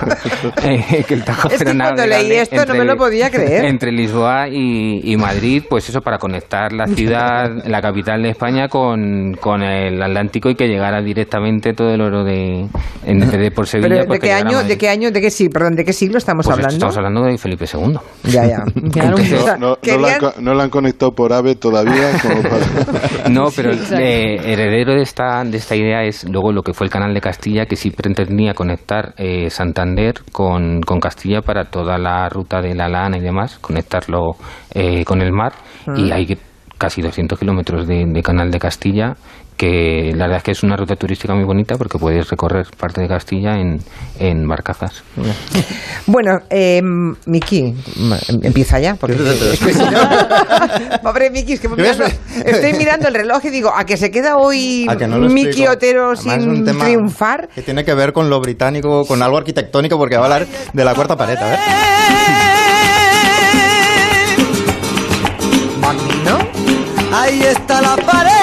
[LAUGHS] Eh, que el Tajo Es fuera que cuando navegable leí esto no me lo podía creer. Entre Lisboa y, y Madrid, pues eso, para conectar la ciudad, la capital de España, con, con el Atlántico y que llegara directamente todo el oro de, en de por [LAUGHS] Sevilla. Pero pues ¿de que qué año, de qué año, de qué sí, perdón, de qué siglo estamos Pues hablando? estamos hablando de Felipe II. Ya, ya. [LAUGHS] Entonces- No, no, no la han Querían- co- no la han conectado por AVE todavía. Como [LAUGHS] para... No, pero el eh, heredero de esta, de esta idea es luego lo que fue el canal de Castilla, que sí pretendía conectar eh, Santander con, con Castilla para toda la ruta de la lana y demás, conectarlo eh, con el mar. Y Ah. hay casi 200 kilómetros de, de canal de Castilla que la verdad es que es una ruta turística muy bonita porque puedes recorrer parte de Castilla en, en barcazas. Bueno, eh, Miki, empieza ya. Porque es que si no- [LAUGHS] Pobre Miki, es que mirando- estoy mirando el reloj y digo, a que se queda hoy no Miki. Otero Además, sin un tema triunfar. Que tiene que ver con lo británico, con algo arquitectónico, porque va a hablar de la cuarta pared. A ver. Ahí está la pared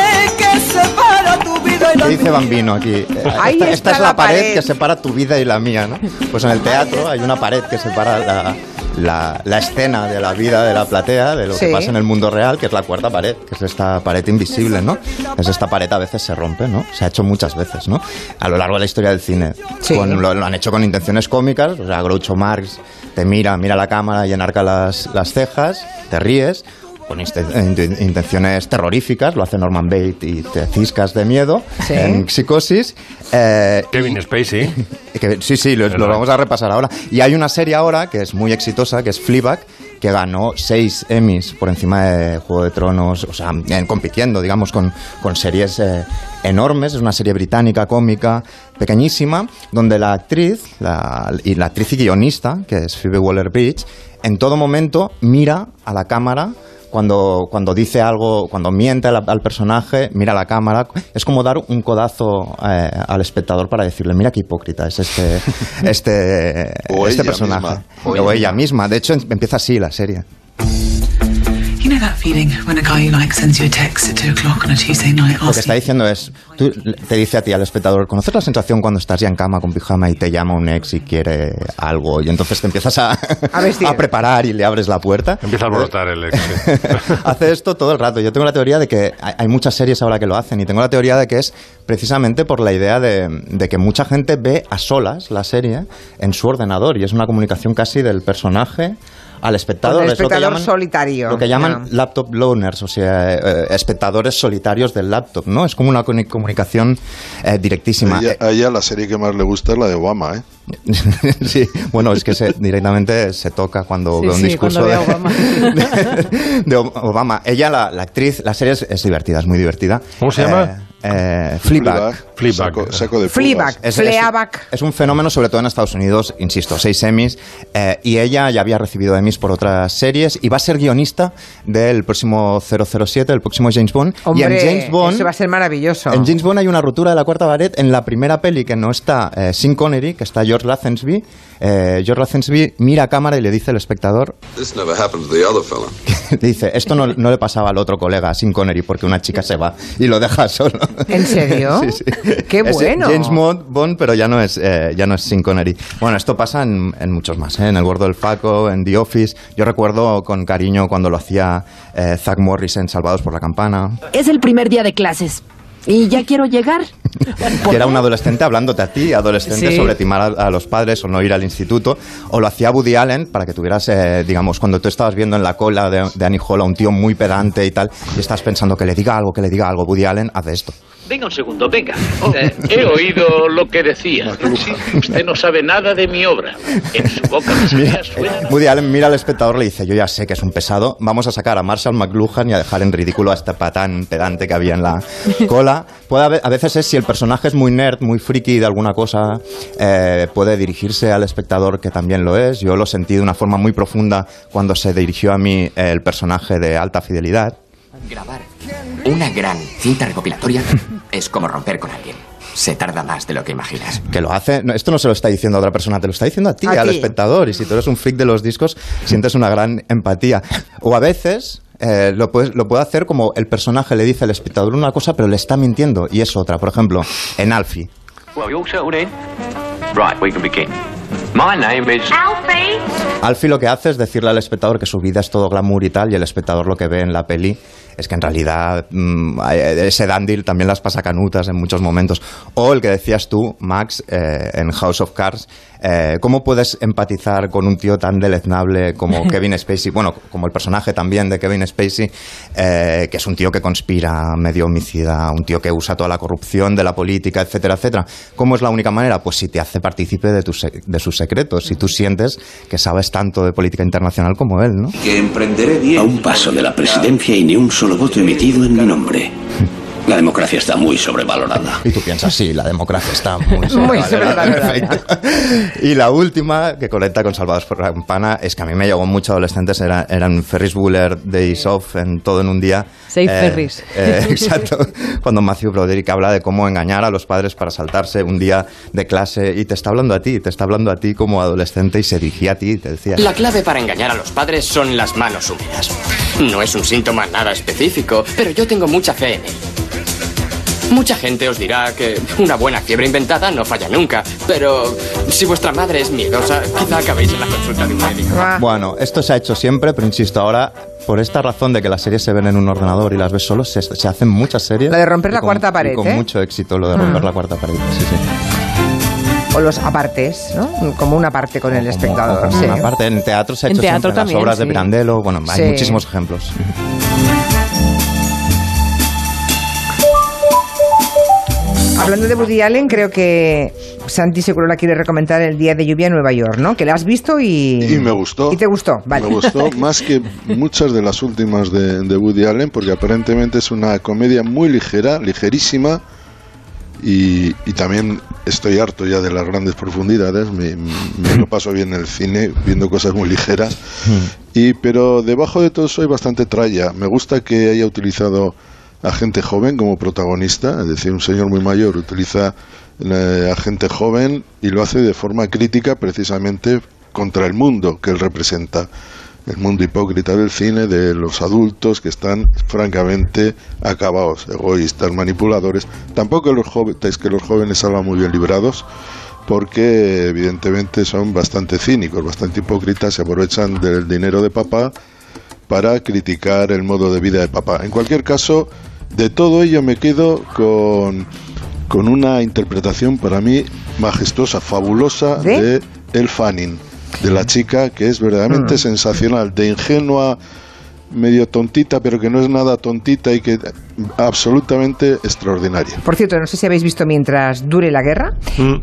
dice. Bambino aquí? Eh, Ahí esta, esta es la la pared, pared. que separa tu vida y la mía, ¿no? Pues en el teatro hay una pared que separa la, la- la escena de la vida de la platea de lo Sí. que pasa en el mundo real, que es la cuarta pared, que es esta pared invisible, ¿no? Es esta pared a veces se rompe, ¿no? Se ha hecho muchas veces, ¿no? A lo largo de la historia del cine. Con- lo, lo han hecho con intenciones cómicas, o sea, Groucho Marx te mira, mira la cámara y enarca las, las cejas, te ríes, con intenciones terroríficas, lo hace Norman Bates y te ciscas de miedo Sí. en Psicosis. eh, Kevin Spacey. [LAUGHS] que- sí, sí, lo, lo vamos a repasar ahora. Y hay una serie ahora que es muy exitosa, que es Fleabag, que ganó seis Emmys por encima de Juego de Tronos, o sea, en- compitiendo, digamos, con, con series eh, enormes. Es una serie británica, cómica, pequeñísima, donde la actriz, la, y la actriz y guionista, que es Phoebe Waller-Bridge, en todo momento mira a la cámara cuando, cuando dice algo, cuando miente al, al personaje, mira la cámara. Es como dar un codazo eh, al espectador para decirle, mira qué hipócrita es este, [LAUGHS] este, O este personaje. misma. O, ella misma. De hecho, em- empieza así la serie. Lo que está diciendo es, tú, te dice a ti, al espectador, ¿conoces la sensación cuando estás ya en cama con pijama y te llama un ex y quiere algo? Y entonces te empiezas a, a, [LAUGHS] preparar y le abres la puerta. Empieza a alborotar el ex. [LAUGHS] hace esto todo el rato. Yo tengo la teoría de que hay hay muchas series ahora que lo hacen y tengo la teoría de que es precisamente por la idea de, de que mucha gente ve a solas la serie en su ordenador y es una comunicación casi del personaje al espectador. Con el Es lo que espectador llaman- solitario. Lo que llaman laptop loners, o sea, eh, espectadores solitarios del laptop, ¿no? Es como una comuni- comunicación eh, directísima. A ella, a ella la serie que más le gusta es la de Obama, ¿eh? [LAUGHS] sí, bueno, es que se, directamente se toca cuando Sí, ve un sí, discurso de, Obama. [LAUGHS] de Ob- Obama. Ella, la, la actriz, la serie es, es divertida, es muy divertida. ¿Cómo se llama? Eh, Fleabag. Fleabag. Saco, saco de Fleabag. Es, es- Fleabag. es un fenómeno, sobre todo en Estados Unidos, insisto, seis Emmys, eh, y ella ya había recibido Emmys por otras series y va a ser guionista del próximo 007, el próximo James Bond. y en James Bond, eso va a ser maravilloso. en James Bond hay una ruptura de la cuarta pared en la primera peli que no está eh, Sean Connery, que está George Lazenby. Eh, George Lazenby mira a cámara y le dice al espectador, [LAUGHS] This never happened to the other fella. dice, esto no, no le pasaba al otro colega, Sean Connery, porque una chica se va y lo deja solo. [LAUGHS] ¿En serio? Sí, sí. [LAUGHS] ¡Qué Es bueno! James Bond, Bond, pero ya no es, eh, ya no es Sean Connery. Bueno, esto pasa en, en muchos más, ¿eh? en El Gordo del Faco, en The Office. Yo recuerdo con cariño cuando lo hacía eh, Zack Morris en Salvados por la Campana, Es el primer día de clases. Y ya quiero llegar. [LAUGHS] que era un adolescente hablándote a ti, adolescente, Sí. sobre timar a, a los padres o no ir al instituto. O lo hacía Woody Allen para que tuvieras, eh, digamos, cuando tú estabas viendo en la cola de, de Annie Hall a un tío muy pedante y tal, y estás pensando que le diga algo, que le diga algo, Woody Allen hace esto. Venga un segundo, venga. Eh, he oído lo que decía. Usted no sabe nada de mi obra. En su boca me Mira, suena... Woody Allen mira al espectador y le dice, yo ya sé que es un pesado, vamos a sacar a Marshall McLuhan y a dejar en ridículo a este patán pedante que había en la cola. Puede haber- a veces es si el personaje es muy nerd, muy friki de alguna cosa, eh, puede dirigirse al espectador que también lo es. Yo lo sentí de una forma muy profunda cuando se dirigió a mí el personaje de alta fidelidad. Grabar una gran cinta recopilatoria es como romper con alguien. Se tarda más de lo que imaginas. que lo hace. no, esto no se lo está diciendo a otra persona, te lo está diciendo a ti, A al ti. espectador. Y si tú eres un freak de los discos, sientes una gran empatía. O a veces. eh, lo, puedes- lo puede hacer como el personaje le dice al espectador una cosa, pero le está mintiendo y es otra. Por ejemplo, en Alfie. Well, you all settled in? Right, we can begin. My name is... Alfie! Alfie lo que hace es decirle al espectador que su vida es todo glamour y tal, y el espectador lo que ve en la peli es que en realidad mm, ese dandy también las pasa canutas en muchos momentos. O el que decías tú, Max, eh, en House of Cards, eh, ¿cómo puedes empatizar con un tío tan deleznable como [LAUGHS] Kevin Spacey? Bueno, como el personaje también de Kevin Spacey, eh, que es un tío que conspira, medio homicida, un tío que usa toda la corrupción de la política, etcétera, etcétera. ¿Cómo es la única manera? Pues si te hace partícipe de, tus de sus secretos, si tú sientes que sabes tanto de política internacional como él, ¿no? Que emprenderé bien. A un paso de la presidencia y ni un solo voto emitido en mi nombre. La democracia está muy sobrevalorada. Y tú piensas, sí, la democracia está muy [LAUGHS] Muy sobrevalorada. Perfecto. Y la última, que conecta con Salvados por la Campana, es que a mí me llegó mucho adolescentes, era- eran Ferris Bueller, Days Off, en todo en un día. Safe Ferris. eh, [LAUGHS] exacto. Cuando Matthew Broderick habla de cómo engañar a los padres para saltarse un día de clase y te está hablando a ti, te está hablando a ti como adolescente y se dirigía a ti y te decía... La clave para engañar a los padres son las manos húmedas. No es un síntoma nada específico, pero yo tengo mucha fe en él. Mucha gente os dirá que una buena fiebre inventada no falla nunca, pero si vuestra madre es miedosa, quizá acabéis en la consulta de un médico. Bueno, esto se ha hecho siempre, pero insisto, ahora, por esta razón de que las series se ven en un ordenador y las ves solo, se, se hacen muchas series. La de romper la con- cuarta y pared, Con ¿eh? mucho éxito, lo de romper Mm. la cuarta pared, sí, sí. O los apartes, ¿no? Como una parte con el espectador. Como sí. una parte, en teatro se ha En hecho teatro siempre, en las también, obras de. Pirandello, bueno, hay Sí. muchísimos ejemplos. Hablando de Woody Allen, creo que Santi seguro la quiere recomendar el día de lluvia en Nueva York, ¿no? Que la has visto y... Y me gustó. ¿Y te gustó? Vale. Me gustó [LAUGHS] más que muchas de las últimas de, de Woody Allen, porque aparentemente es una comedia muy ligera, ligerísima, y, y también estoy harto ya de las grandes profundidades, me, me lo paso bien en el cine viendo cosas muy ligeras, y pero debajo de todo eso hay bastante tralla. Me gusta que haya utilizado a gente joven como protagonista, es decir, un señor muy mayor utiliza a gente joven y lo hace de forma crítica precisamente contra el mundo que él representa, el mundo hipócrita del cine, de los adultos que están francamente acabados, egoístas, manipuladores. Tampoco los jóvenes, que los jóvenes salgan muy bien librados, porque evidentemente son bastante cínicos, bastante hipócritas, se aprovechan del dinero de papá para criticar el modo de vida de papá. En cualquier caso, de todo ello me quedo con, con una interpretación para mí majestuosa, fabulosa de El Fanning, de la chica que es verdaderamente Mm. sensacional, de ingenua, medio tontita, pero que no es nada tontita y que absolutamente extraordinaria. Por cierto, no sé si habéis visto mientras dure la guerra,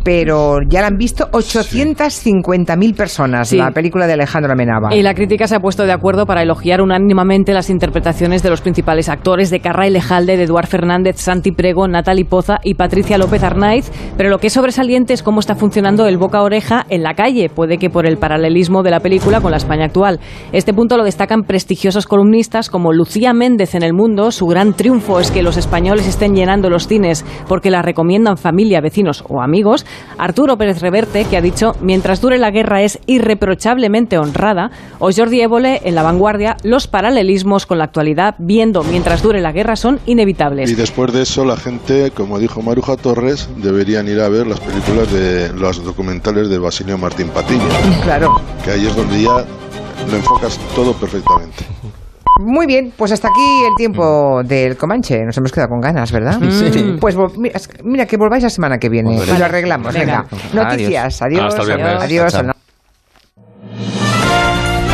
pero ya la han visto 850.000 personas, Sí. la película de Alejandro Amenábar. Y la crítica se ha puesto de acuerdo para elogiar unánimamente las interpretaciones de los principales actores de Carra Lejalde, de Eduard Fernández, Santi Prego, Natalie Poza y Patricia López Arnaiz, pero lo que es sobresaliente es cómo está funcionando el boca a oreja en la calle, puede que por el paralelismo de la película con la España actual. Este punto lo destacan prestigiosos columnistas como Lucía Méndez en El Mundo, su gran triunfo es que los españoles estén llenando los cines porque la recomiendan familia, vecinos o amigos, Arturo Pérez Reverte, que ha dicho, mientras dure la guerra es irreprochablemente honrada, o Jordi Évole en La Vanguardia, los paralelismos con la actualidad, viendo mientras dure la guerra, son inevitables. Y después de eso, la gente, como dijo Maruja Torres, deberían ir a ver las películas de los documentales de Basilio Martín Patiño. Claro. Que ahí es donde ya lo enfocas todo perfectamente. Muy bien, pues hasta aquí el tiempo del Comanche. Nos hemos quedado con ganas, ¿verdad? Sí. Pues mira, mira, que volváis la semana que viene y lo arreglamos. Venga. Venga. Noticias. Adiós. Hasta el viernes. Adiós. Chao, chao.